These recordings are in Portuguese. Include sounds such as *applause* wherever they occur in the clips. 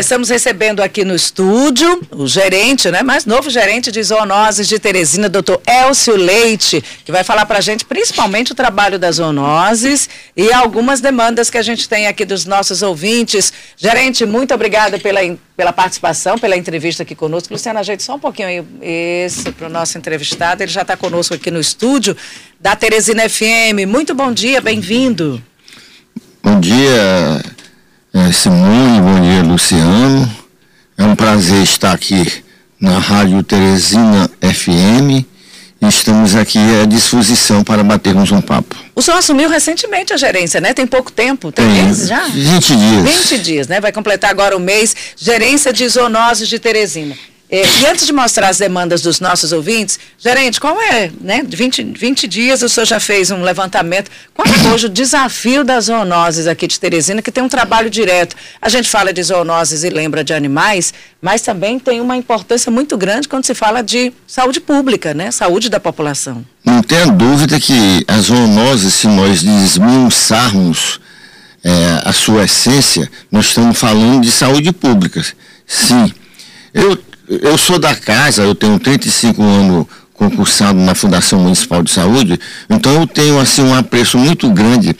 Estamos recebendo aqui no estúdio o gerente, né, mais novo gerente de zoonoses de Teresina, doutor Elcio Leite, que vai falar para a gente principalmente o trabalho das zoonoses e algumas demandas que a gente tem aqui dos nossos ouvintes. Gerente, muito obrigada pela, pela participação, pela entrevista aqui conosco. Luciana, ajeite só um pouquinho aí isso para o nosso entrevistado. Ele já está conosco aqui no estúdio da Teresina FM. Muito bom dia, bem-vindo. Bom dia, é, Simone, bom dia, Luciano. É um prazer estar aqui na Rádio Teresina FM. Estamos aqui à disposição para batermos um papo. O senhor assumiu recentemente a gerência, né? Tem pouco tempo, tem, tem meses já? 20 dias. 20 dias, né? Vai completar agora o mês. Gerência de zoonoses de Teresina. É, e antes de mostrar as demandas dos nossos ouvintes, gerente, qual é, né? 20, 20 dias o senhor já fez um levantamento. Qual é hoje o desafio das zoonoses aqui de Teresina, que tem um trabalho direto? A gente fala de zoonoses e lembra de animais, mas também tem uma importância muito grande quando se fala de saúde pública, né? Saúde da população. Não tenha dúvida que as zoonoses, se nós desmiuçarmos é, a sua essência, nós estamos falando de saúde pública. Sim. Eu eu sou da casa, eu tenho 35 anos concursado na Fundação Municipal de Saúde, então eu tenho assim um apreço muito grande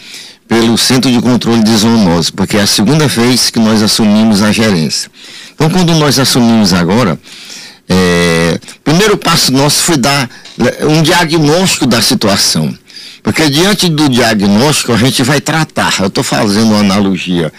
pelo Centro de Controle de Zoonose, porque é a segunda vez que nós assumimos a gerência. Então, quando nós assumimos agora, é, o primeiro passo nosso foi dar é, um diagnóstico da situação. Porque diante do diagnóstico a gente vai tratar. Eu estou fazendo uma analogia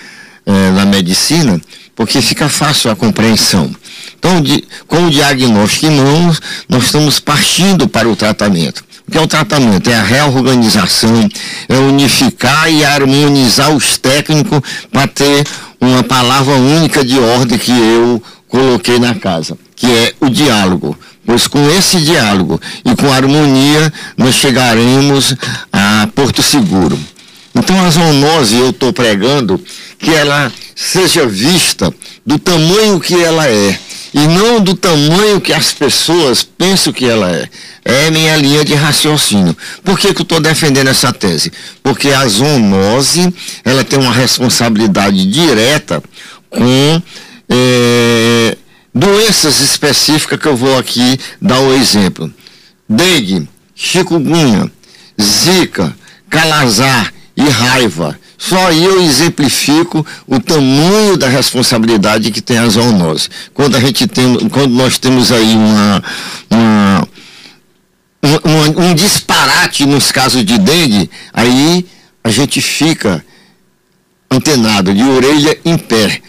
é, na medicina, porque fica fácil a compreensão. Então, de, com o diagnóstico em mãos, nós estamos partindo para o tratamento. O que é o tratamento? É a reorganização, é unificar e harmonizar os técnicos para ter uma palavra única de ordem que eu coloquei na casa, que é o diálogo. Pois com esse diálogo e com harmonia, nós chegaremos a Porto Seguro. Então a zoonose eu estou pregando que ela seja vista do tamanho que ela é e não do tamanho que as pessoas pensam que ela é. É minha linha de raciocínio. Por que, que eu estou defendendo essa tese? Porque a zoonose ela tem uma responsabilidade direta com é, doenças específicas que eu vou aqui dar o exemplo. Dengue, chikungunya, zika, calazar e raiva só eu exemplifico o tamanho da responsabilidade que tem a zoonose. Quando a gente tem, quando nós temos aí uma, uma, uma um disparate nos casos de dengue, aí a gente fica antenado, de orelha em pé.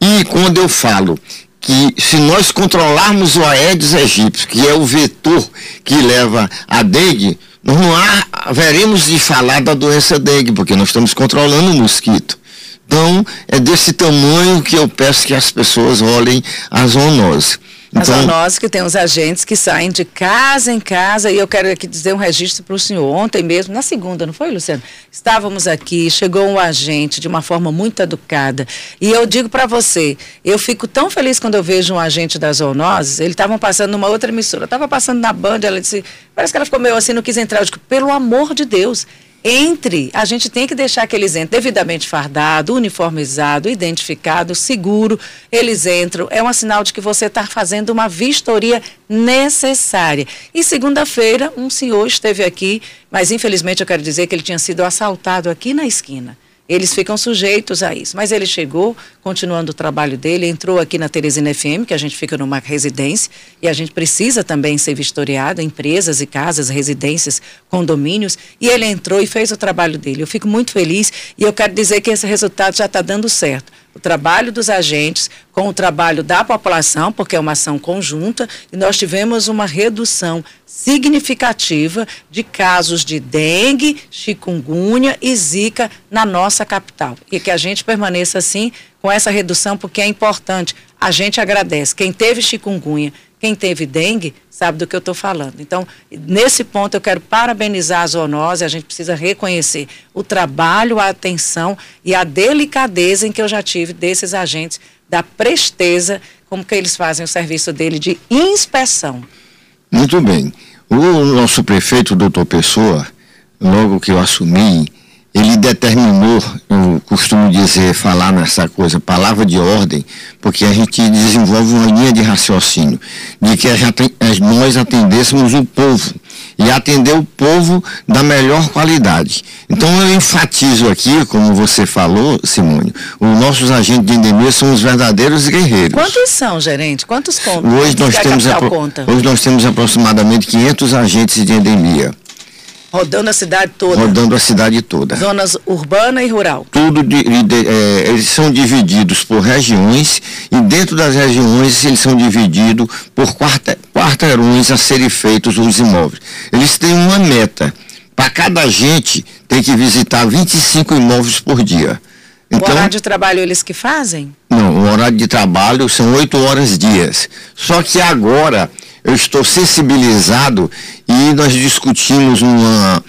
E quando eu falo que se nós controlarmos o Aedes aegypti, que é o vetor que leva a dengue, não há, veremos de falar da doença dengue, porque nós estamos controlando o mosquito. Então, é desse tamanho que eu peço que as pessoas olhem a zoonose. Então, a zoonose que tem os agentes que saem de casa em casa, e eu quero aqui dizer um registro para o senhor. Ontem mesmo, na segunda, não foi, Luciano? Estávamos aqui, chegou um agente de uma forma muito educada. E eu digo para você, eu fico tão feliz quando eu vejo um agente da zoonose, eles estavam passando numa outra emissora, estava passando na Band, ela disse, parece que ela ficou meio assim, não quis entrar. Eu digo, pelo amor de Deus, entre, a gente tem que deixar que eles entrem devidamente fardado, uniformizado, identificado, seguro. Eles entram. É um sinal de que você está fazendo uma vistoria necessária. E segunda-feira, um senhor esteve aqui, mas infelizmente eu quero dizer que ele tinha sido assaltado aqui na esquina eles ficam sujeitos a isso. Mas ele chegou, continuando o trabalho dele, entrou aqui na Teresina FM, que a gente fica numa residência, e a gente precisa também ser vistoriado, empresas e casas, residências, condomínios, e ele entrou e fez o trabalho dele. Eu fico muito feliz e eu quero dizer que esse resultado já está dando certo o trabalho dos agentes com o trabalho da população, porque é uma ação conjunta, e nós tivemos uma redução significativa de casos de dengue, chikungunya e zika na nossa capital. E que a gente permaneça assim com essa redução, porque é importante. A gente agradece. Quem teve chikungunya, quem teve dengue, sabe do que eu estou falando. Então, nesse ponto, eu quero parabenizar a zoonose. A gente precisa reconhecer o trabalho, a atenção e a delicadeza em que eu já tive desses agentes, da presteza, como que eles fazem o serviço dele de inspeção. Muito bem. O nosso prefeito, doutor Pessoa, logo que eu assumi, ele determinou, eu costumo dizer, falar nessa coisa, palavra de ordem, porque a gente desenvolve uma linha de raciocínio, de que nós atendêssemos o povo e atender o povo da melhor qualidade. Então eu enfatizo aqui, como você falou, Simone, os nossos agentes de endemia são os verdadeiros guerreiros. Quantos são, gerente? Quantos contam? Hoje nós, temos, hoje nós temos aproximadamente 500 agentes de endemia. Rodando a cidade toda. Rodando a cidade toda. Zonas urbana e rural. Tudo de, de, é, eles são divididos por regiões e dentro das regiões eles são divididos por quarta, quarteirões a serem feitos os imóveis. Eles têm uma meta. Para cada agente tem que visitar 25 imóveis por dia. Então, o horário de trabalho eles que fazem? Não, o horário de trabalho são 8 horas dias. Só que agora eu estou sensibilizado e nós discutimos numa,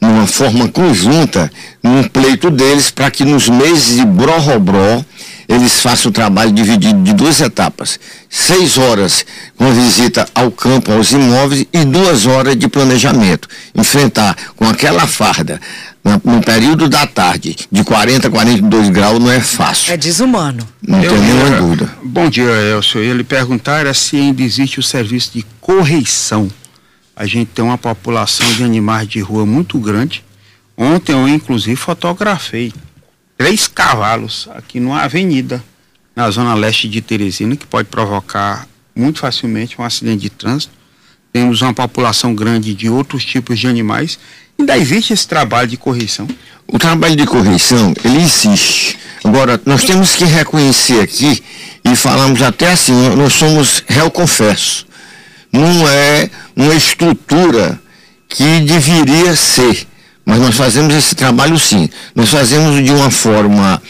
numa forma conjunta, num pleito deles, para que nos meses de bró-robró eles façam o trabalho dividido de duas etapas. Seis horas com visita ao campo, aos imóveis e duas horas de planejamento. Enfrentar com aquela farda no período da tarde, de 40 a 42 graus, não é fácil. É desumano. Não tem nenhuma dúvida. Bom dia, Elcio. Ele perguntar se ainda existe o serviço de correição. A gente tem uma população de animais de rua muito grande. Ontem eu, inclusive, fotografei três cavalos aqui numa avenida, na zona leste de Teresina, que pode provocar muito facilmente um acidente de trânsito. Temos uma população grande de outros tipos de animais Ainda existe esse trabalho de correção? O trabalho de correção, ele existe. Agora, nós temos que reconhecer aqui, e falamos até assim, nós somos réu confesso. Não é uma estrutura que deveria ser. Mas nós fazemos esse trabalho sim. Nós fazemos de uma forma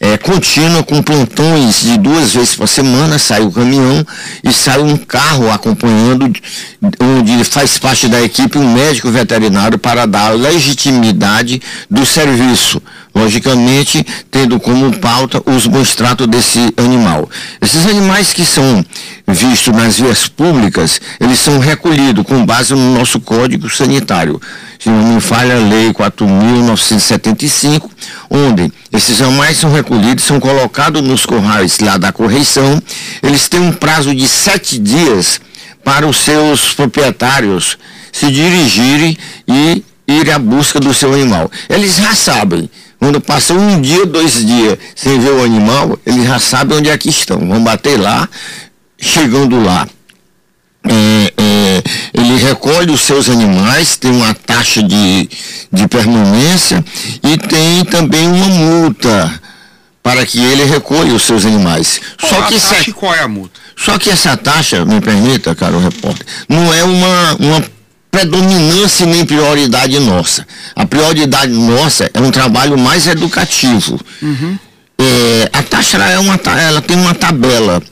é, contínua, com plantões de duas vezes por semana, sai o caminhão e sai um carro acompanhando, onde faz parte da equipe um médico veterinário para dar legitimidade do serviço. Logicamente, tendo como pauta os bons tratos desse animal. Esses animais que são vistos nas vias públicas, eles são recolhidos com base no nosso Código Sanitário se não me falha a lei 4.975, onde esses animais são recolhidos, são colocados nos corrais lá da correição, eles têm um prazo de sete dias para os seus proprietários se dirigirem e ir à busca do seu animal. Eles já sabem, quando passam um dia, dois dias sem ver o animal, eles já sabem onde é que estão. Vão bater lá, chegando lá. É, é, ele recolhe os seus animais, tem uma taxa de, de permanência e tem também uma multa para que ele recolha os seus animais. Qual só que taxa, qual é a multa? Só que essa taxa, me permita, caro repórter, não é uma, uma predominância nem prioridade nossa. A prioridade nossa é um trabalho mais educativo. Uhum. É, a taxa é uma, ela tem uma tabela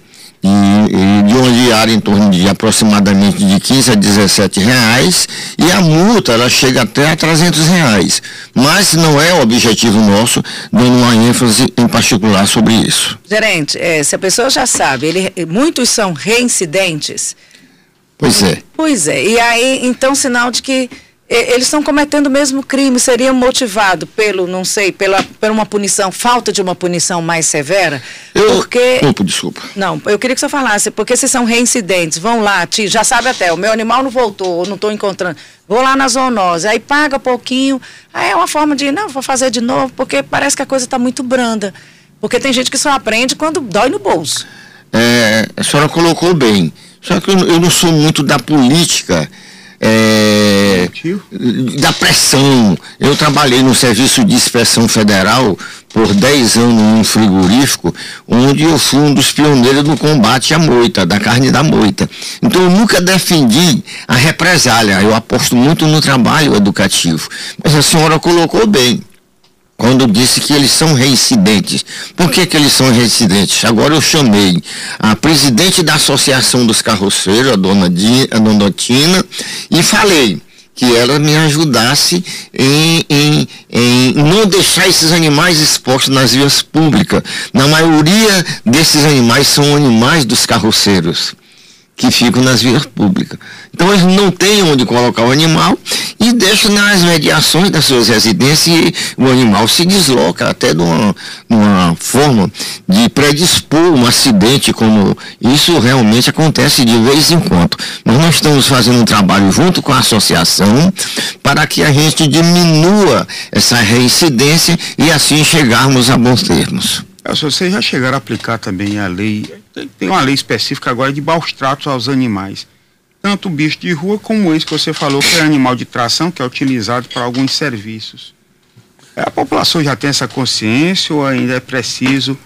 e, de uma diária em torno de aproximadamente de 15 a 17 reais e a multa ela chega até a 300 reais. Mas não é o objetivo nosso, dando uma ênfase em particular sobre isso. Gerente, é, se a pessoa já sabe, ele, muitos são reincidentes. Pois é. Pois é. E aí, então, sinal de que eles estão cometendo o mesmo crime, seria motivado pelo, não sei, pela, por uma punição, falta de uma punição mais severa? Eu, porque... Desculpa, desculpa. Não, eu queria que você falasse, porque se são reincidentes, vão lá, já sabe até, o meu animal não voltou, não estou encontrando, vou lá na zoonose, aí paga pouquinho, aí é uma forma de, não, vou fazer de novo, porque parece que a coisa está muito branda. Porque tem gente que só aprende quando dói no bolso. É, a senhora colocou bem, só que eu, eu não sou muito da política, é, da pressão. Eu trabalhei no Serviço de Inspeção Federal por 10 anos num frigorífico, onde eu fui um dos pioneiros no combate à moita, da carne da moita. Então eu nunca defendi a represália, eu aposto muito no trabalho educativo. Mas a senhora colocou bem quando disse que eles são reincidentes. Por que, que eles são reincidentes? Agora eu chamei a presidente da Associação dos Carroceiros, a dona, Di, a dona Tina, e falei que ela me ajudasse em, em, em, não deixar esses animais expostos nas vias públicas. Na maioria desses animais são animais dos carroceiros. Que ficam nas vias públicas. Então eles não têm onde colocar o animal e deixam nas mediações das suas residências e o animal se desloca até de uma, uma forma de predispor um acidente como isso realmente acontece de vez em quando. Mas nós estamos fazendo um trabalho junto com a associação para que a gente diminua essa reincidência e assim chegarmos a bons termos. É, vocês já chegaram a aplicar também a lei, tem uma lei específica agora de maus tratos aos animais. Tanto o bicho de rua como esse que você falou, que é animal de tração, que é utilizado para alguns serviços. A população já tem essa consciência ou ainda é preciso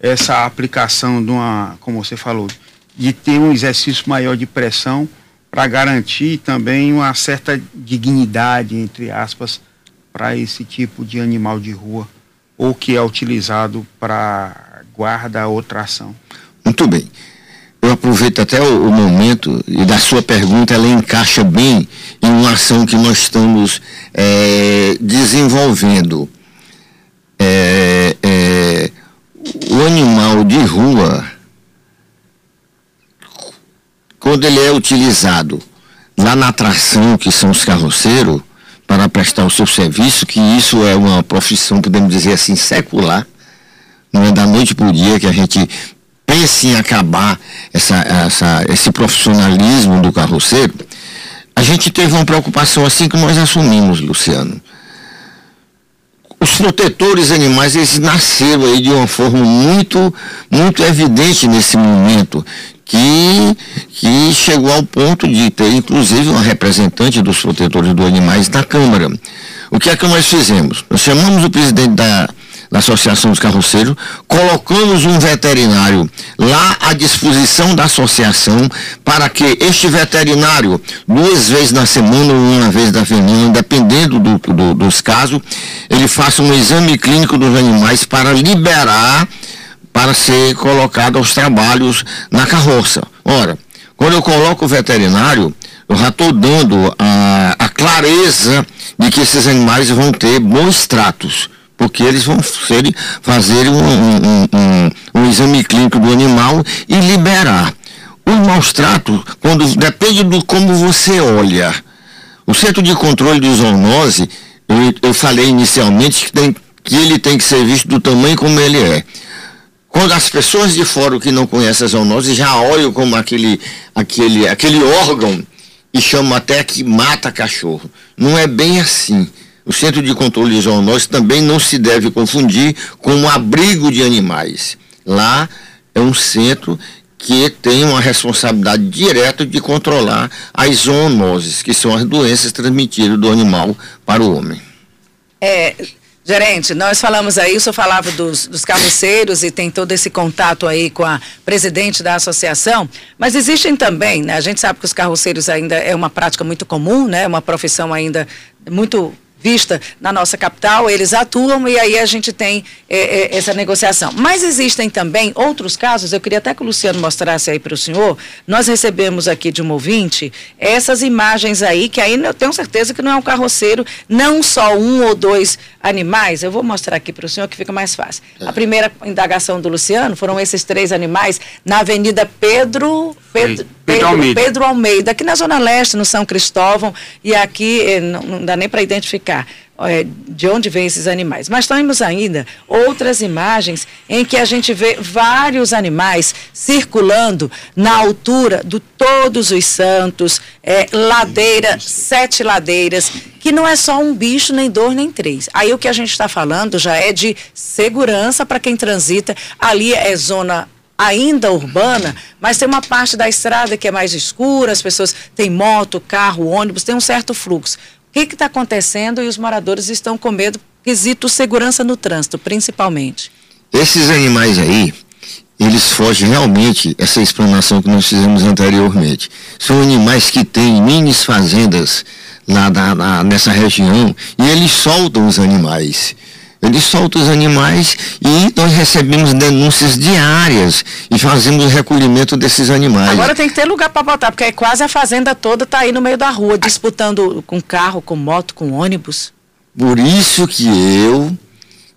essa aplicação de uma, como você falou, de ter um exercício maior de pressão para garantir também uma certa dignidade, entre aspas, para esse tipo de animal de rua? Ou que é utilizado para guarda ou tração. Muito bem. Eu aproveito até o, o, momento e da sua pergunta, ela encaixa bem em uma ação que nós estamos é, desenvolvendo. É, é, o animal de rua, quando ele é utilizado lá na atração, que são os carroceiros, para prestar o seu serviço, que isso é uma profissão, podemos dizer assim, secular. Não é da noite para o dia que a gente pense em acabar essa, essa, esse profissionalismo do carroceiro. A gente teve uma preocupação assim que nós assumimos, Luciano. Os protetores animais, eles nasceram aí de uma forma muito, muito evidente nesse momento que, que chegou ao ponto de ter, inclusive, uma representante dos protetores dos animais na Câmara. O que é que nós fizemos? Nós chamamos o presidente da, da Associação dos Carroceiros, colocamos um veterinário lá à disposição da associação para que este veterinário, duas vezes na semana ou uma vez na semana, dependendo do, do, dos casos, ele faça um exame clínico dos animais para liberar para ser colocado aos trabalhos na carroça. Ora, quando eu coloco o veterinário, eu já estou dando a, a clareza de que esses animais vão ter bons tratos porque eles vão ser, fazer um, um, um, um, exame clínico do animal e liberar. Os maus tratos, quando depende do como você olha. O centro de controle de zoonose, eu, eu falei inicialmente que, tem, que ele tem que ser visto do tamanho como ele é. Quando as pessoas de fora que não conhecem a zoonose já olham como aquele, aquele, aquele órgão e chamam até que mata cachorro. Não é bem assim. O Centro de Controle de Zoonose também não se deve confundir com um abrigo de animais. Lá é um centro que tem uma responsabilidade direta de controlar as zoonoses, que são as doenças transmitidas do animal para o homem. É, Gerente, nós falamos aí, o senhor falava dos, dos carroceiros e tem todo esse contato aí com a presidente da associação, mas existem também, né? A gente sabe que os carroceiros ainda é uma prática muito comum, né? Uma profissão ainda muito vista na nossa capital, eles atuam e aí a gente tem é, é, essa negociação. Mas existem também outros casos, eu queria até que o Luciano mostrasse aí para o senhor, nós recebemos aqui de um ouvinte essas imagens aí, que aí eu tenho certeza que não é um carroceiro, não só um ou dois animais, eu vou mostrar aqui para o senhor que fica mais fácil. A é. primeira indagação do Luciano foram esses três animais na Avenida Pedro... Pedro, Pedro, Almeida. Pedro Almeida, aqui na Zona Leste, no São Cristóvão, e aqui eh, não, não dá nem para identificar é, de onde vêm esses animais. Mas temos ainda outras imagens em que a gente vê vários animais circulando na altura do Todos os Santos, é, ladeira, sete ladeiras, que não é só um bicho, nem dois, nem três. Aí o que a gente está falando já é de segurança para quem transita. Ali é zona ainda urbana, mas tem uma parte da estrada que é mais escura, as pessoas têm moto, carro, ônibus, tem um certo fluxo. O que está acontecendo e os moradores estão com medo, quesito segurança no trânsito, principalmente? Esses animais aí, eles fogem realmente essa explanação que nós fizemos anteriormente. São animais que têm minis fazendas lá na, na, nessa região e eles soltam os animais. Eles soltam os animais e nós recebemos denúncias diárias e fazemos o recolhimento desses animais. Agora tem que ter lugar para botar, porque quase a fazenda toda está aí no meio da rua, disputando com carro, com moto, com ônibus. Por isso que eu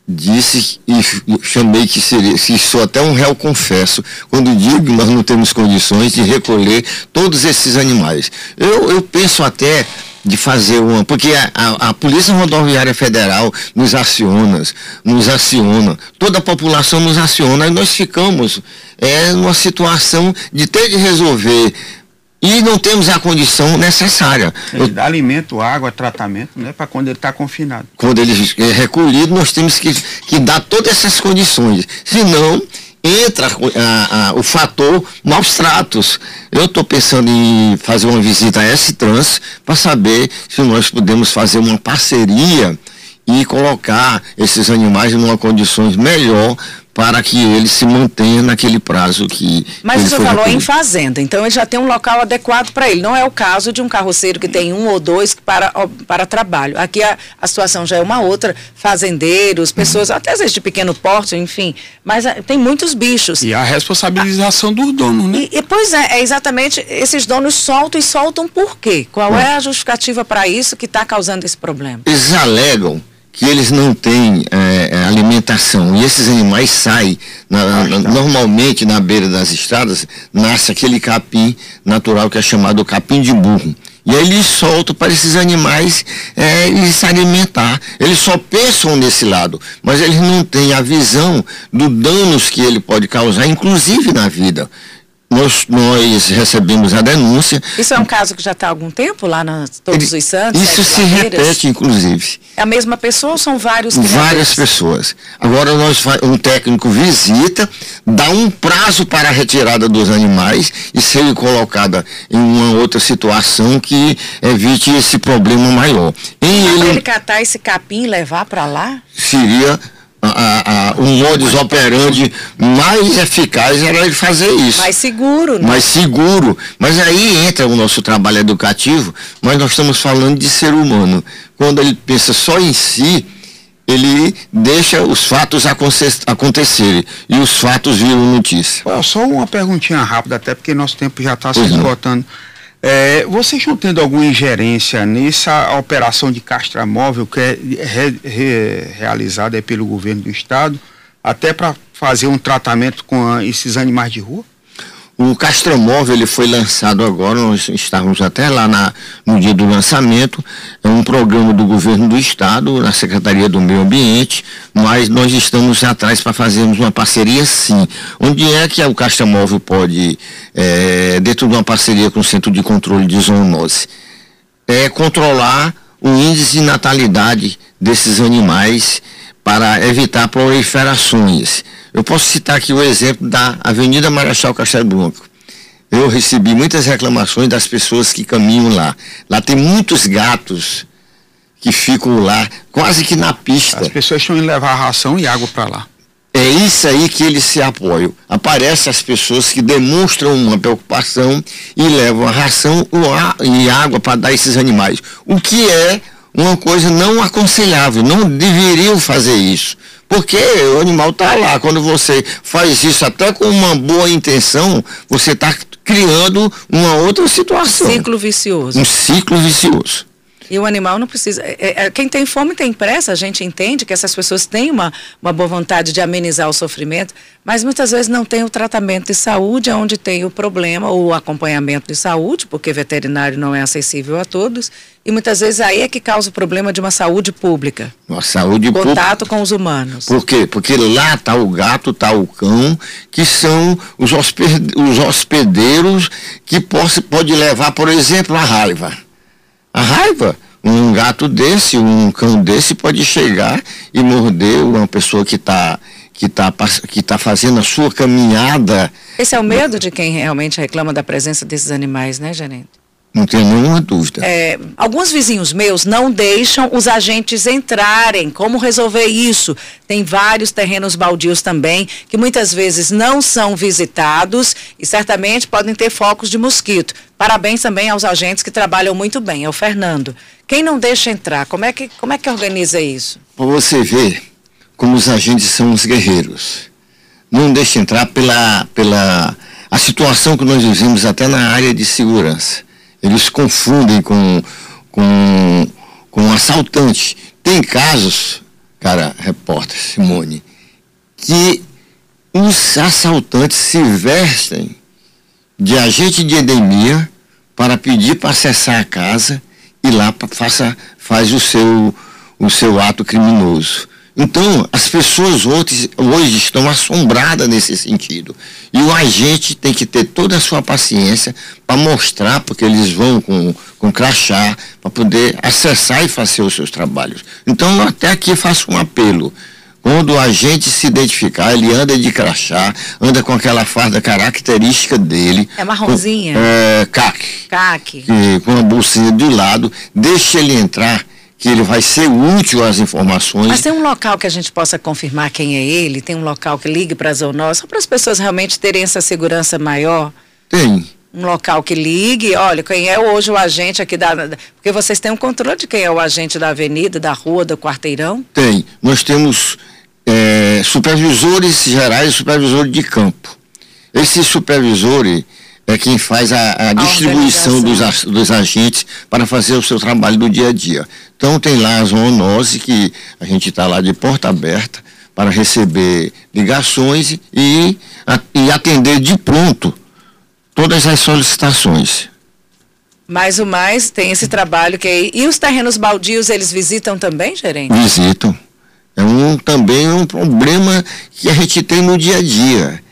disse e chamei que seria, se sou até um réu confesso, quando digo que nós não temos condições de recolher todos esses animais. Eu, eu penso até de fazer uma, porque a, a, a, Polícia Rodoviária Federal nos aciona, nos aciona, toda a população nos aciona, e nós ficamos é, numa situação de ter de resolver e não temos a condição necessária. Ele dá alimento, água, tratamento, né, para quando ele está confinado. Quando ele é recolhido, nós temos que, que dar todas essas condições. Senão, entra a, a, o fator maus tratos. Eu estou pensando em fazer uma visita a S-Trans para saber se nós podemos fazer uma parceria e colocar esses animais em condições melhor para que ele se mantenha naquele prazo que. Mas você falou recolhido. em fazenda, então ele já tem um local adequado para ele. Não é o caso de um carroceiro que tem um ou dois para, para trabalho. Aqui a, a situação já é uma outra. Fazendeiros, pessoas, uhum. até às vezes de pequeno porte, enfim. Mas a, tem muitos bichos. E a responsabilização dos donos, né? E, e, pois é, é exatamente. Esses donos soltam e soltam por quê? Qual é a justificativa para isso que está causando esse problema? Eles alegam que eles não têm é, é, alimentação. E esses animais saem na, na, normalmente na beira das estradas nasce aquele capim natural que é chamado capim de burro. E aí eles soltam para esses animais é, se alimentar. Eles só pensam nesse lado mas eles não têm a visão dos danos que ele pode causar inclusive na vida nós, nós recebemos a denúncia. Isso é um caso que já está há algum tempo lá na Todos Ele, os Santos? Isso se repete, inclusive. É a mesma pessoa ou são vários Várias pessoas. Agora nós um técnico visita, dá um prazo para a retirada dos animais e ser colocada em uma outra situação que evite esse problema maior. Em ele, ele catar esse capim e levar para lá? Seria a, a, um modus operandi mais eficaz era ele fazer isso. Mais seguro, né? Mais seguro. Mas aí entra o nosso trabalho educativo, mas nós estamos falando de ser humano. Quando ele pensa só em si, ele deixa os fatos acontecerem e os fatos viram notícia. Só uma perguntinha rápida, até porque nosso tempo já está se esgotando. É, vocês estão tendo alguma ingerência nessa operação de castramóvel que é re, re, realizada pelo governo do estado, até para fazer um tratamento com a, esses animais de rua? O Castromóvel ele foi lançado agora, nós estávamos até lá na, no dia do lançamento, é um programa do governo do estado, na Secretaria do Meio Ambiente, mas nós estamos atrás para fazermos uma parceria sim. Onde é que o Castromóvel pode, é, dentro de uma parceria com o Centro de Controle de Zoonose, é controlar o índice de natalidade desses animais para evitar proliferações. Eu posso citar aqui o exemplo da Avenida Marechal Castelo Branco. Eu recebi muitas reclamações das pessoas que caminham lá. Lá tem muitos gatos que ficam lá, quase que na pista. As pessoas estão indo levar ração e água para lá. É isso aí que eles se apoiam. Aparecem as pessoas que demonstram uma preocupação e levam a ração e água para dar a esses animais. O que é uma coisa não aconselhável, não deveriam fazer isso. Porque o animal está lá. Quando você faz isso até com uma boa intenção, você está criando uma outra situação. Ciclo vicioso. Um ciclo vicioso. E o animal não precisa. É, é, é, quem tem fome tem pressa, a gente entende que essas pessoas têm uma, uma boa vontade de amenizar o sofrimento, mas muitas vezes não tem o tratamento de saúde, onde tem o problema, ou o acompanhamento de saúde, porque veterinário não é acessível a todos, e muitas vezes aí é que causa o problema de uma saúde pública. Uma saúde pública. Contato com os humanos. Por quê? Porque lá está o gato, está o cão, que são os, hospedeiros que pode, pode levar, por exemplo, a raiva a raiva. Um gato desse, um cão desse pode chegar e morder uma pessoa que está que está que tá fazendo a sua caminhada. Esse é o medo de quem realmente reclama da presença desses animais, né, Gerente? Não tenho nenhuma dúvida. É, alguns vizinhos meus não deixam os agentes entrarem. Como resolver isso? Tem vários terrenos baldios também, que muitas vezes não são visitados e certamente podem ter focos de mosquito. Parabéns também aos agentes que trabalham muito bem. É o Fernando. Quem não deixa entrar, como é que, como é que organiza isso? Para você ver como os agentes são os guerreiros. Não deixa entrar pela, pela a situação que nós vivemos até na área de segurança eles confundem com, com, com assaltante. Tem casos cara repórter Simone, que os assaltantes se vestem de agente de endemia para pedir para acessar a casa e lá faça, faz o seu, o seu ato criminoso. Então, as pessoas hoje, hoje estão assombradas nesse sentido. E o agente tem que ter toda a sua paciência para mostrar, porque eles vão com, com crachá, para poder acessar e fazer os seus trabalhos. Então, até aqui faço um apelo. Quando o agente se identificar, ele anda de crachá, anda com aquela farda característica dele. É marronzinha? Com, é, caque. Caque. Com a bolsinha do lado, deixa ele entrar que ele vai ser útil às informações. Mas tem um local que a gente possa confirmar quem é ele? Tem um local que ligue para a zoonose, só para as pessoas realmente terem essa segurança maior? Tem. Um local que ligue, olha, quem é hoje o agente aqui da. Porque vocês têm um controle de quem é o agente da avenida, da rua, do quarteirão? Tem. Nós temos é, supervisores gerais e supervisores de campo. Esses supervisores é quem faz a, a, distribuição dos, dos agentes para fazer o seu trabalho do dia a dia. Então tem lá a zoonose que a gente está lá de porta aberta para receber ligações e, a, e atender de pronto todas as solicitações. Mais o mais tem esse trabalho que é, e os terrenos baldios eles visitam também, gerente? Visitam. É um também um problema que a gente tem no dia a dia.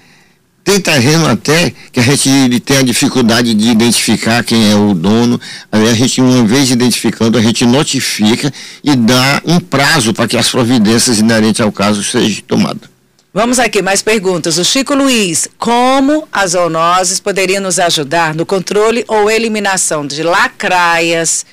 Tem terreno até que a gente tem a dificuldade de identificar quem é o dono. Aí a gente, uma vez identificando, a gente notifica e dá um prazo para que as providências inerentes ao caso sejam tomadas. Vamos aqui, mais perguntas. O Chico Luiz, como as zoonoses poderiam nos ajudar no controle ou eliminação de lacraias,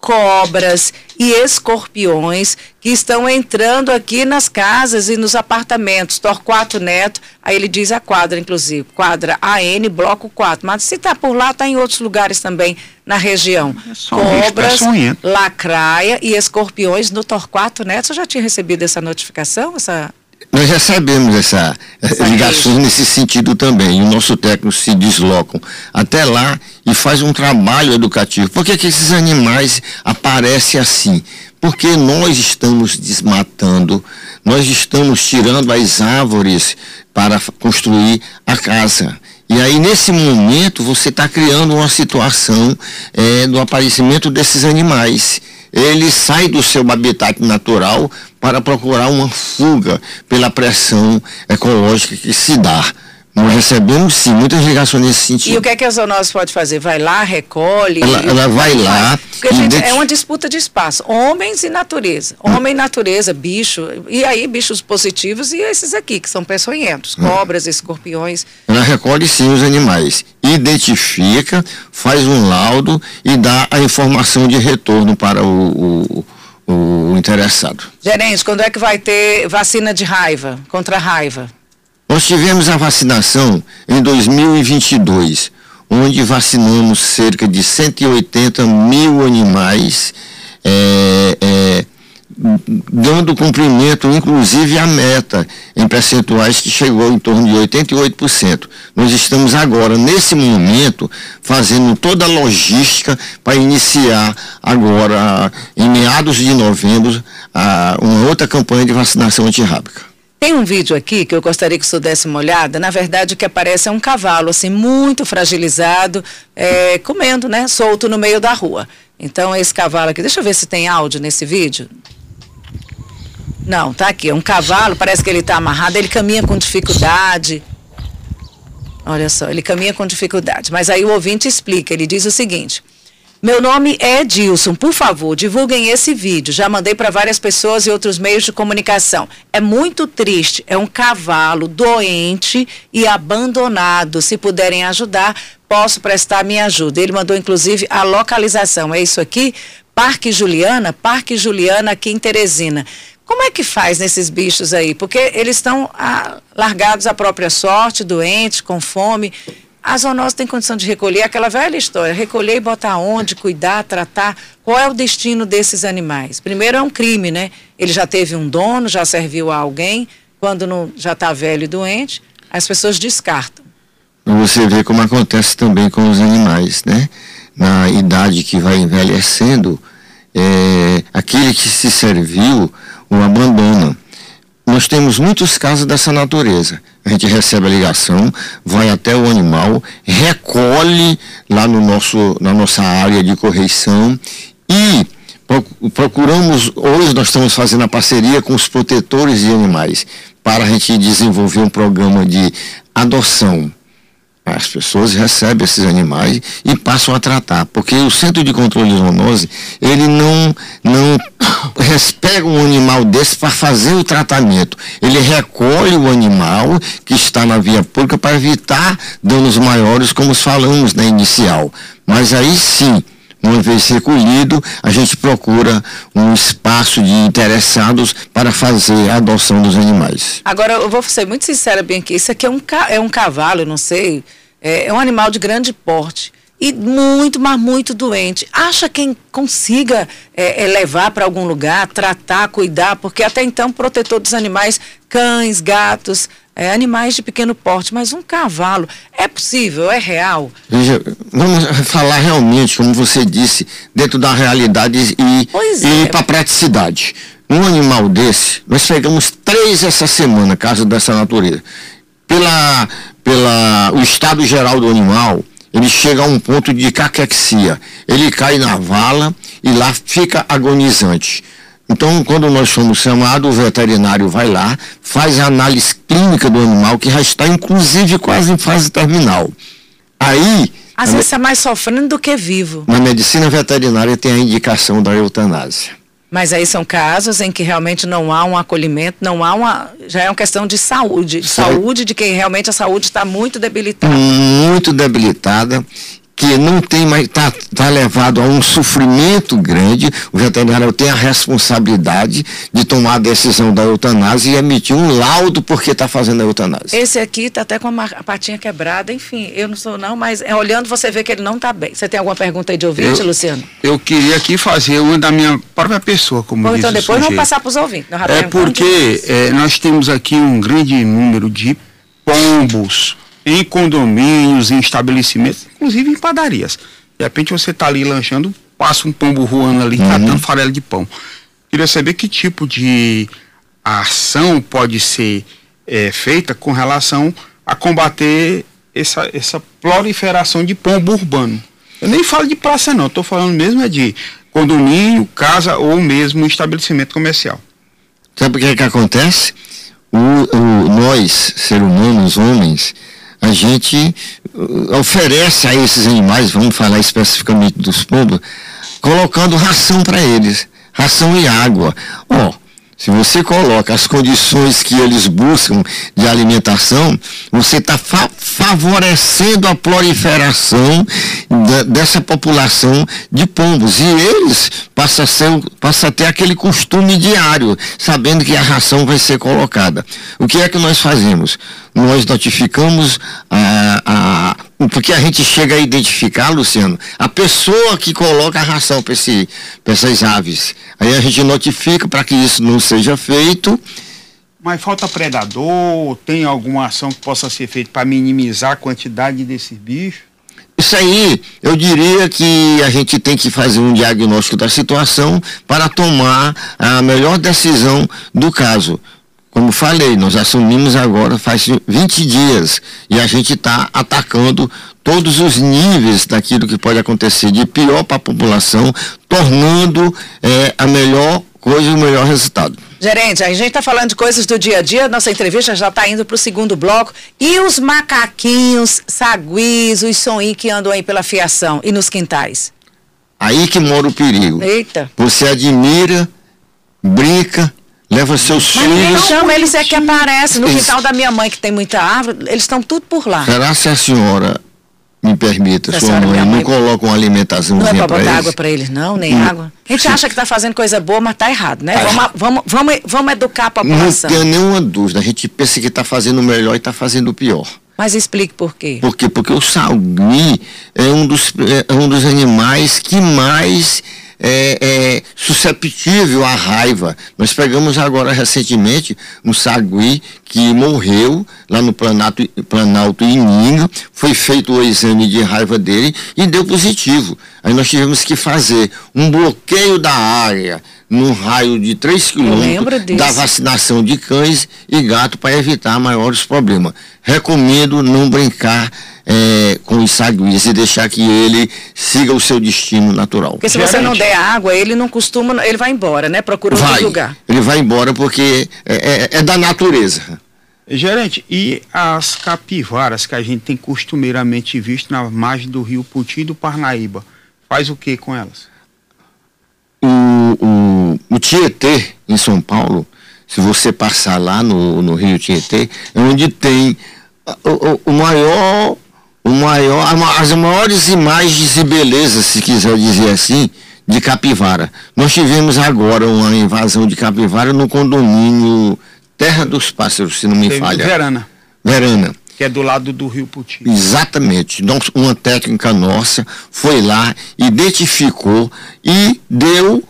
cobras e escorpiões que estão entrando aqui nas casas e nos apartamentos. Torquato Neto, aí ele diz a quadra, inclusive, quadra AN, bloco 4. Mas se está por lá, está em outros lugares também na região. É Cobras, lacraia e escorpiões no Torquato Neto. Você já tinha recebido essa notificação? Essa nós recebemos essa, essa ligação nesse sentido também. E o nosso técnico se deslocam até lá e faz um trabalho educativo. Por que, que esses animais aparecem assim? Porque nós estamos desmatando, nós estamos tirando as árvores para construir a casa. E aí, nesse momento, você está criando uma situação é, do aparecimento desses animais ele sai do seu habitat natural para procurar uma fuga pela pressão ecológica que se dá. Nós recebemos sim muitas ligações nesse sentido. E o que é que a zoonose pode fazer? Vai lá, recolhe? Ela, ela vai lá. Porque, gente, é uma disputa de espaço. Homens e natureza. Homem e natureza, bicho. E aí, bichos positivos e esses aqui, que são peçonhentos. Hum. Cobras, escorpiões. Ela recolhe sim os animais. Identifica, faz um laudo e dá a informação de retorno para o, o, o interessado. Gerente, quando é que vai ter vacina de raiva, contra a raiva? Nós tivemos a vacinação em 2022, onde vacinamos cerca de 180 mil animais, é, é, dando cumprimento, inclusive, à meta em percentuais que chegou em torno de 88%. Nós estamos agora, nesse momento, fazendo toda a logística para iniciar agora, em meados de novembro, uma outra campanha de vacinação antirrábica. Tem um vídeo aqui que eu gostaria que o senhor desse uma olhada. Na verdade, o que aparece é um cavalo, assim, muito fragilizado, é, comendo, né? Solto no meio da rua. Então, esse cavalo aqui, deixa eu ver se tem áudio nesse vídeo. Não, tá aqui. Um cavalo, parece que ele está amarrado, ele caminha com dificuldade. Olha só, ele caminha com dificuldade. Mas aí o ouvinte explica, ele diz o seguinte. Meu nome é Edilson. Por favor, divulguem esse vídeo. Já mandei para várias pessoas e outros meios de comunicação. É muito triste. É um cavalo doente e abandonado. Se puderem ajudar, posso prestar minha ajuda. Ele mandou, inclusive, a localização. É isso aqui? Parque Juliana? Parque Juliana aqui em Teresina. Como é que faz nesses bichos aí? Porque eles estão ah, largados à própria sorte, doentes, com fome. A zoonose tem condição de recolher aquela velha história, recolher e botar onde, cuidar, tratar. Qual é o destino desses animais? Primeiro é um crime, né? Ele já teve um dono, já serviu a alguém, quando não, já está velho e doente, as pessoas descartam. Você vê como acontece também com os animais, né? Na idade que vai envelhecendo, é, aquele que se serviu, o abandona. Nós temos muitos casos dessa natureza. A gente recebe a ligação, vai até o animal, recolhe lá no nosso, na nossa área de correição e procuramos, hoje nós estamos fazendo a parceria com os protetores de animais para a gente desenvolver um programa de adoção as pessoas recebem esses animais e passam a tratar, porque o centro de controle de zoonose, ele não, não *coughs* pega um animal desse para fazer o tratamento. Ele recolhe o animal que está na via pública para evitar danos maiores, como falamos na inicial. Mas aí sim, uma vez recolhido, a gente procura um espaço de interessados para fazer a adoção dos animais. Agora, eu vou ser muito sincera, bem aqui, isso aqui é um, é um cavalo, não sei, é, é um animal de grande porte e muito, mas muito doente. Acha quem consiga é, é, levar para algum lugar, tratar, cuidar, porque até então protetor dos animais, cães, gatos, é, animais de pequeno porte, mas um cavalo, é possível, é real? Veja, vamos falar realmente, como você disse, dentro da realidade e, e é. para praticidade. Um animal desse, nós pegamos três essa semana, caso dessa natureza. Pela pela o estado geral do animal, ele chega a um ponto de caquexia. Ele cai na vala e lá fica agonizante. Então, quando nós somos chamados, o veterinário vai lá, faz a análise clínica do animal, que já está, inclusive, quase em fase terminal. Aí. Às vezes é mais sofrendo do que vivo. Na medicina veterinária tem a indicação da eutanásia. Mas aí são casos em que realmente não há um acolhimento, não há uma. Já é uma questão de saúde. De saúde de quem realmente a saúde está muito debilitada. Muito debilitada que não tem mais, está tá levado a um sofrimento grande, o veterinário tem a responsabilidade de tomar a decisão da eutanásia e emitir um laudo porque está fazendo a eutanásia. Esse aqui está até com a patinha quebrada, enfim, eu não sou não, mas é, olhando você vê que ele não está bem. Você tem alguma pergunta aí de ouvinte, eu, Luciano? Eu queria aqui fazer uma da minha própria pessoa, como Bom, então depois vamos passar para os ouvintes. É porque é, nós temos aqui um grande número de pombos em condomínios, em estabelecimentos, inclusive em padarias. De repente você está ali lanchando, passa um pombo voando ali, uhum. catando farelo de pão. Queria saber que tipo de ação pode ser é, feita com relação a combater essa, essa proliferação de pombo urbano. Eu nem falo de praça não, estou falando mesmo é de condomínio, casa ou mesmo estabelecimento comercial. Sabe o que, é que acontece? O, o, nós, seres humanos, homens, a gente uh, oferece a esses animais, vamos falar especificamente dos pombos, colocando ração para eles, ração e água. Oh, se você coloca as condições que eles buscam de alimentação, você está fa favorecendo a proliferação dessa população de pombos. E eles passam a, ser, passam a ter aquele costume diário, sabendo que a ração vai ser colocada. O que é que nós fazemos? Nós notificamos a, a porque a gente chega a identificar, Luciano, a pessoa que coloca a ração para essas aves. Aí a gente notifica para que isso não seja feito. Mas falta predador? Tem alguma ação que possa ser feita para minimizar a quantidade desses bichos? Isso aí, eu diria que a gente tem que fazer um diagnóstico da situação para tomar a melhor decisão do caso. Como falei, nós assumimos agora faz 20 dias e a gente está atacando todos os níveis daquilo que pode acontecer de pior para a população, tornando é, a melhor coisa e o melhor resultado. Gerente, a gente está falando de coisas do dia a dia, nossa entrevista já está indo para o segundo bloco. E os macaquinhos, saguis, os soninhos que andam aí pela fiação e nos quintais? Aí que mora o perigo. Eita. Você admira, brinca, Leva seus Mas filhos. chama eles é que aparecem. No quintal da minha mãe, que tem muita árvore, eles estão tudo por lá. Será se a senhora me permita, sua mãe, não coloca uma alimentação Não é para botar eles? água para eles, não, nem hum. água. A gente Sim. acha que está fazendo coisa boa, mas está errado, né? Vamos, vamos, vamos, vamos educar a população. Não tenho nenhuma dúvida. A gente pensa que está fazendo o melhor e está fazendo o pior. Mas explique por quê. Por quê? Porque o salgui é um dos, é um dos animais que mais é, é, susceptível à raiva. Nós pegamos agora recentemente um sagui que morreu lá no Planalto, Planalto Ininga, foi feito o exame de raiva dele e deu positivo. Aí nós tivemos que fazer um bloqueio da área num raio de 3 quilômetros da vacinação de cães e gato para evitar maiores problemas. Recomendo não brincar é, com os saguias e deixar que ele siga o seu destino natural. Porque se você não der água, ele não costuma, ele vai embora, né? Procura vai, outro lugar. Ele vai embora porque é, é, é da natureza. Gerente, e as capivaras que a gente tem costumeiramente visto na margem do rio Puti e do Parnaíba, faz o que com elas? O, o, o Tietê, em São Paulo, se você passar lá no, no rio Tietê, é onde tem o, o, maior, o maior, as maiores imagens e belezas, se quiser dizer assim, de capivara. Nós tivemos agora uma invasão de capivara no condomínio Terra dos Pássaros, se não me Teve falha. Verana. Verana. Que é do lado do Rio Puti. Exatamente. Então, uma técnica nossa foi lá, identificou e deu,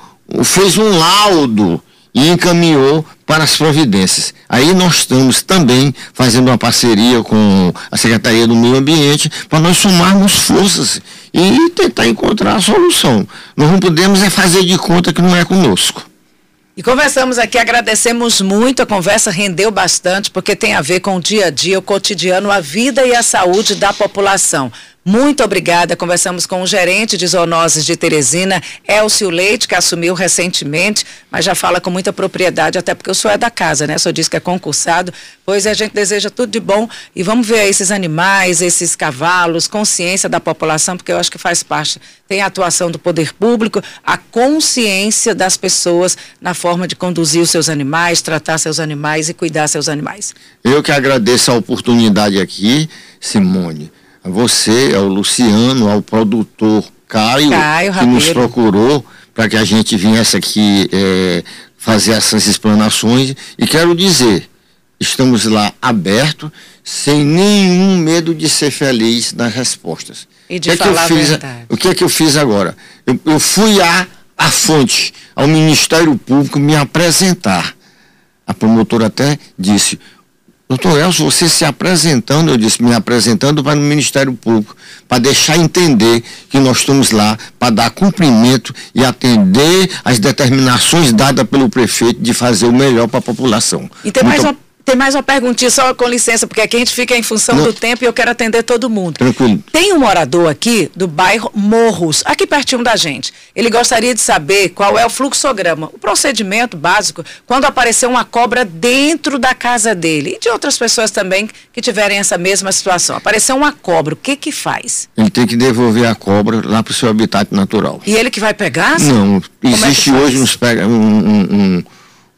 fez um laudo e encaminhou para as providências. Aí nós estamos também fazendo uma parceria com a Secretaria do Meio Ambiente para nós somarmos forças e tentar encontrar a solução. Nós não podemos é fazer de conta que não é conosco. E conversamos aqui, agradecemos muito, a conversa rendeu bastante, porque tem a ver com o dia a dia, o cotidiano, a vida e a saúde da população. Muito obrigada. Conversamos com o gerente de zoonoses de Teresina, Elcio Leite, que assumiu recentemente, mas já fala com muita propriedade, até porque o senhor é da casa, né? Senhor disse que é concursado. Pois a gente deseja tudo de bom e vamos ver esses animais, esses cavalos, consciência da população, porque eu acho que faz parte. Tem a atuação do poder público, a consciência das pessoas na forma de conduzir os seus animais, tratar seus animais e cuidar seus animais. Eu que agradeço a oportunidade aqui, Simone a você, ao Luciano, ao produtor Caio, Caio que nos procurou para que a gente viesse aqui é, fazer essas explanações. E quero dizer, estamos lá abertos, sem nenhum medo de ser feliz nas respostas. E de que falar é que eu fiz, O que é que eu fiz agora? Eu, eu fui à, à fonte, ao Ministério Público, me apresentar. A promotora até disse, Doutor Elcio, você se apresentando, eu disse, me apresentando para o Ministério Público, para deixar entender que nós estamos lá para dar cumprimento e atender as determinações dadas pelo prefeito de fazer o melhor para a população. E tem Muito... mais uma tem mais uma perguntinha, só com licença, porque aqui a gente fica em função Não. do tempo e eu quero atender todo mundo. Tranquilo. Tem um morador aqui do bairro Morros, aqui pertinho da gente. Ele gostaria de saber qual é o fluxograma, o procedimento básico, quando aparecer uma cobra dentro da casa dele. E de outras pessoas também que tiverem essa mesma situação. Apareceu uma cobra, o que que faz? Ele tem que devolver a cobra lá para o seu habitat natural. E ele que vai pegar? Não, Como é existe é hoje uns um, um, um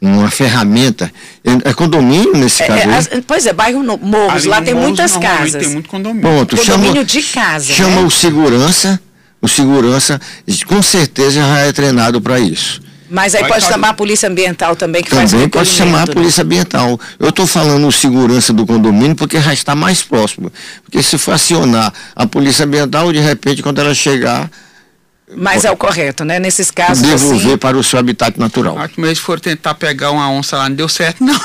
uma ferramenta. É, é condomínio nesse é, caso? É, as, pois é, bairro no, Morros, lá tem muitas casas. Tem muito condomínio. Pronto, condomínio chama, de casa. Chama né? o segurança, o segurança com certeza já é treinado para isso. Mas aí Vai pode chamar a polícia ambiental também, que também faz pode chamar a né? polícia ambiental. Eu estou falando o segurança do condomínio porque já está mais próximo. Porque se for acionar a polícia ambiental, de repente, quando ela chegar, mas é o correto, né? Nesses casos. Devolver assim... para o seu habitat natural. Acho que se for tentar pegar uma onça lá, não deu certo, não.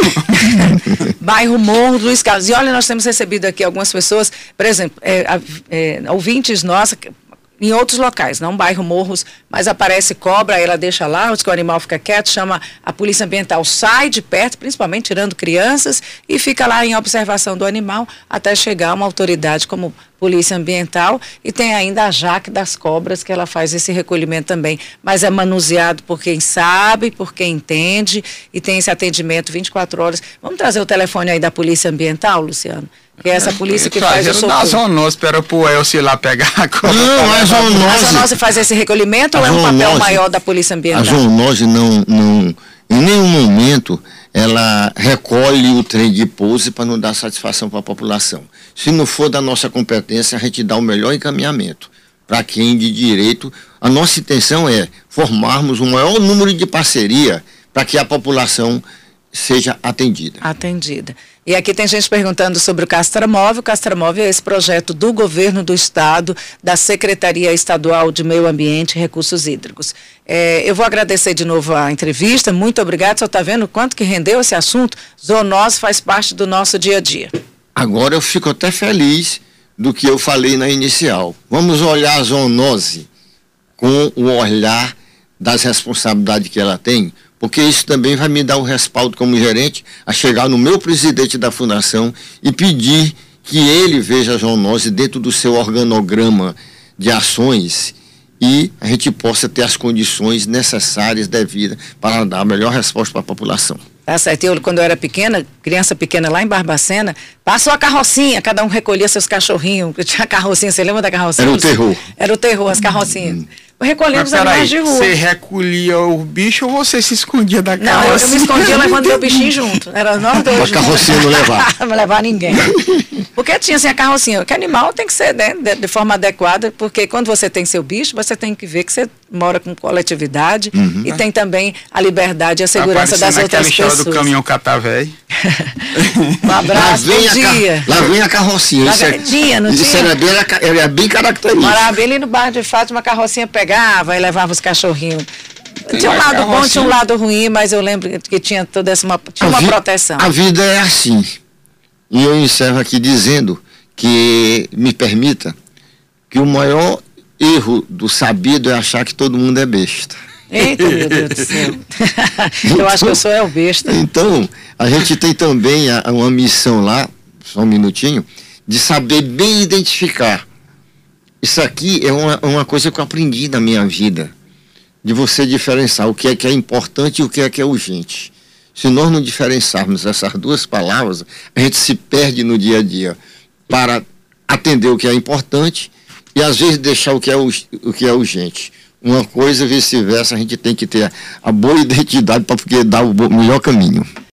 *laughs* Bairro Morro Luiz Carlos. E olha, nós temos recebido aqui algumas pessoas, por exemplo, é, é, ouvintes nossos, em outros locais, não bairro Morros, mas aparece cobra, ela deixa lá, o animal fica quieto, chama a polícia ambiental, sai de perto, principalmente tirando crianças, e fica lá em observação do animal até chegar uma autoridade como polícia ambiental e tem ainda a Jaque das Cobras, que ela faz esse recolhimento também, mas é manuseado por quem sabe, por quem entende e tem esse atendimento 24 horas. Vamos trazer o telefone aí da polícia ambiental, Luciano? Que é essa polícia que faz o socorro. A zoonose, espera pro Elcio lá pegar a cobra. Não, a zoonose... A zoonose faz esse recolhimento ou é um papel maior da polícia ambiental? A zoonose não, não, em nenhum momento ela recolhe o trem de pouso para não dar satisfação para a população. Se não for da nossa competência, a gente dá o melhor encaminhamento para quem de direito. A nossa intenção é formarmos um maior número de parceria para que a população seja atendida. Atendida. E aqui tem gente perguntando sobre o Castramóvel. O Castramóvel é esse projeto do governo do estado, da Secretaria Estadual de Meio Ambiente e Recursos Hídricos. É, eu vou agradecer de novo a entrevista. Muito obrigado. Você está vendo quanto que rendeu esse assunto? Zoonose faz parte do nosso dia a dia. Agora eu fico até feliz do que eu falei na inicial. Vamos olhar a zoonose com o olhar das responsabilidades que ela tem, porque isso também vai me dar o respaldo como gerente a chegar no meu presidente da fundação e pedir que ele veja a zoonose dentro do seu organograma de ações e a gente possa ter as condições necessárias devidas para dar a melhor resposta para a população. Tá certo. Eu, quando eu era pequena, criança pequena lá em Barbacena, passou a carrocinha, cada um recolhia seus cachorrinhos. Tinha carrocinha, você lembra da carrocinha? Era o terror. Era o terror, as carrocinhas. Hum. Recolhendo os animais de rua. Você recolhia o bicho ou você se escondia da carrocinha? Não, eu, eu me escondia *laughs* levando meu bichinho junto. Era nós dois. A carrocinha não levar. *laughs* não levar ninguém. *laughs* Porque tinha assim a carrocinha. Que animal tem que ser né, de, de, forma adequada, porque quando você tem seu bicho, você tem que ver que você mora com coletividade uhum. e tem também a liberdade e a segurança das outras pessoas. do caminhão catavéi. *laughs* um abraço, bom dia. Lá vem a carrocinha. Lá isso, é, tinha, não isso tinha? Era bem, era bem característico. Morava ali no bairro de Fátima, a carrocinha pegava e levava os cachorrinhos. Tinha um lado bom, tinha um lado ruim, mas eu lembro que tinha toda essa uma, tinha uma proteção. A vida é assim. E eu encerro aqui dizendo que me permita que o maior erro do sabido é achar que todo mundo é besta. Eita, meu Deus do céu. Então, *laughs* eu acho que eu sou é o besta. Então, a gente tem também a, uma missão lá, só um minutinho, de saber bem identificar. Isso aqui é uma, uma coisa que eu aprendi na minha vida, de você diferenciar o que é que é importante e o que é que é urgente. Se nós não diferenciarmos essas duas palavras, a gente se perde no dia a dia para atender o que é importante e às vezes deixar o que é, o, que é urgente. Uma coisa vice-versa, a gente tem que ter a boa *laughs* identidade para poder dar o melhor caminho.